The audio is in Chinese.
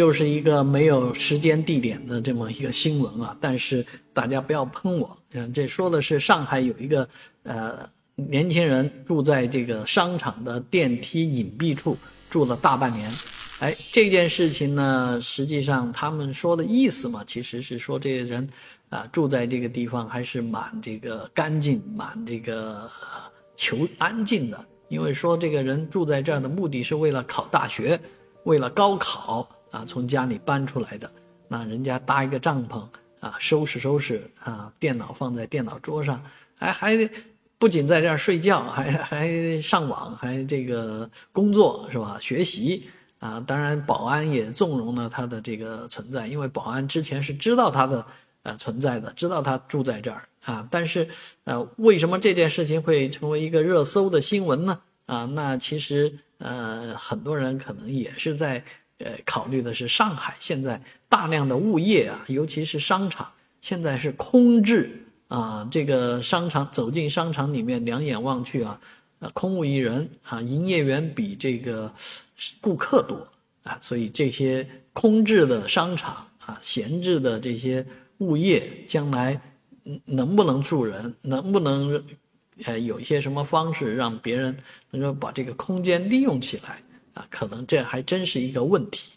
又是一个没有时间地点的这么一个新闻啊！但是大家不要喷我，嗯，这说的是上海有一个呃年轻人住在这个商场的电梯隐蔽处住了大半年，哎，这件事情呢，实际上他们说的意思嘛，其实是说这个人啊住在这个地方还是蛮这个干净、蛮这个求安静的，因为说这个人住在这儿的目的是为了考大学，为了高考。啊，从家里搬出来的，那人家搭一个帐篷啊，收拾收拾啊，电脑放在电脑桌上，还还不仅在这儿睡觉，还还上网，还这个工作是吧？学习啊，当然保安也纵容了他的这个存在，因为保安之前是知道他的呃存在的，知道他住在这儿啊。但是呃，为什么这件事情会成为一个热搜的新闻呢？啊，那其实呃，很多人可能也是在。呃，考虑的是上海现在大量的物业啊，尤其是商场，现在是空置啊。这个商场走进商场里面，两眼望去啊，啊，空无一人啊，营业员比这个顾客多啊，所以这些空置的商场啊，闲置的这些物业，将来能不能住人，能不能呃有一些什么方式让别人能够把这个空间利用起来？啊，可能这还真是一个问题。